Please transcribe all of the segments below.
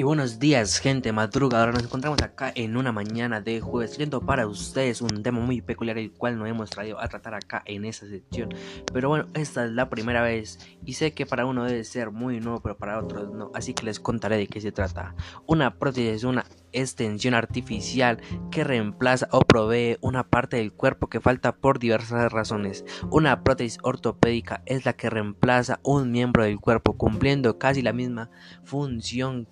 Y buenos días, gente madrugadora. Nos encontramos acá en una mañana de jueves, trayendo para ustedes un tema muy peculiar, el cual no hemos traído a tratar acá en esta sección. Pero bueno, esta es la primera vez y sé que para uno debe ser muy nuevo, pero para otros no. Así que les contaré de qué se trata. Una prótesis es una extensión artificial que reemplaza o provee una parte del cuerpo que falta por diversas razones. Una prótesis ortopédica es la que reemplaza un miembro del cuerpo cumpliendo casi la misma función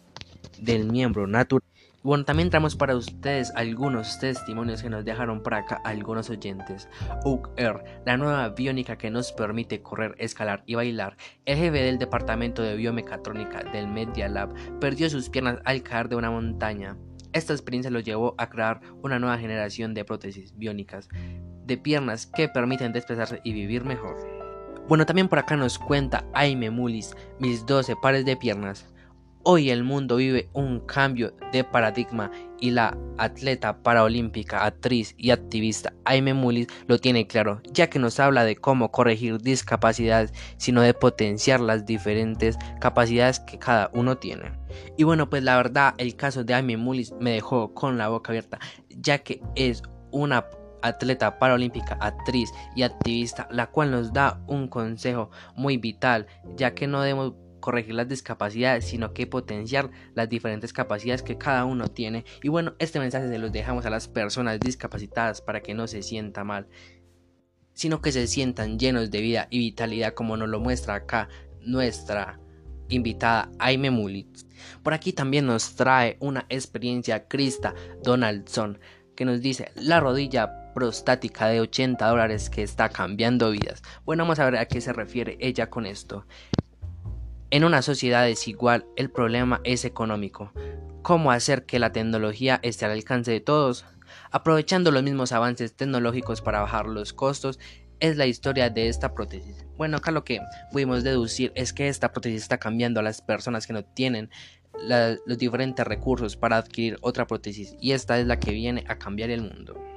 del miembro natural. Bueno, también traemos para ustedes algunos testimonios que nos dejaron para acá algunos oyentes. UG Air, la nueva biónica que nos permite correr, escalar y bailar. El jefe del departamento de biomecatrónica del Media Lab perdió sus piernas al caer de una montaña. Esta experiencia lo llevó a crear una nueva generación de prótesis biónicas de piernas que permiten desplazarse y vivir mejor. Bueno, también por acá nos cuenta Aime Mulis, mis 12 pares de piernas. Hoy el mundo vive un cambio de paradigma y la atleta paraolímpica, actriz y activista Aime Mulis lo tiene claro, ya que nos habla de cómo corregir discapacidades, sino de potenciar las diferentes capacidades que cada uno tiene. Y bueno, pues la verdad, el caso de Aime Mulis me dejó con la boca abierta, ya que es una atleta paraolímpica, actriz y activista, la cual nos da un consejo muy vital, ya que no debemos corregir las discapacidades, sino que potenciar las diferentes capacidades que cada uno tiene. Y bueno, este mensaje se los dejamos a las personas discapacitadas para que no se sienta mal, sino que se sientan llenos de vida y vitalidad como nos lo muestra acá nuestra invitada Aime Mulit. Por aquí también nos trae una experiencia Krista Donaldson que nos dice la rodilla prostática de 80 dólares que está cambiando vidas. Bueno, vamos a ver a qué se refiere ella con esto. En una sociedad desigual, el problema es económico. ¿Cómo hacer que la tecnología esté al alcance de todos? Aprovechando los mismos avances tecnológicos para bajar los costos, es la historia de esta prótesis. Bueno, acá lo que pudimos deducir es que esta prótesis está cambiando a las personas que no tienen los diferentes recursos para adquirir otra prótesis y esta es la que viene a cambiar el mundo.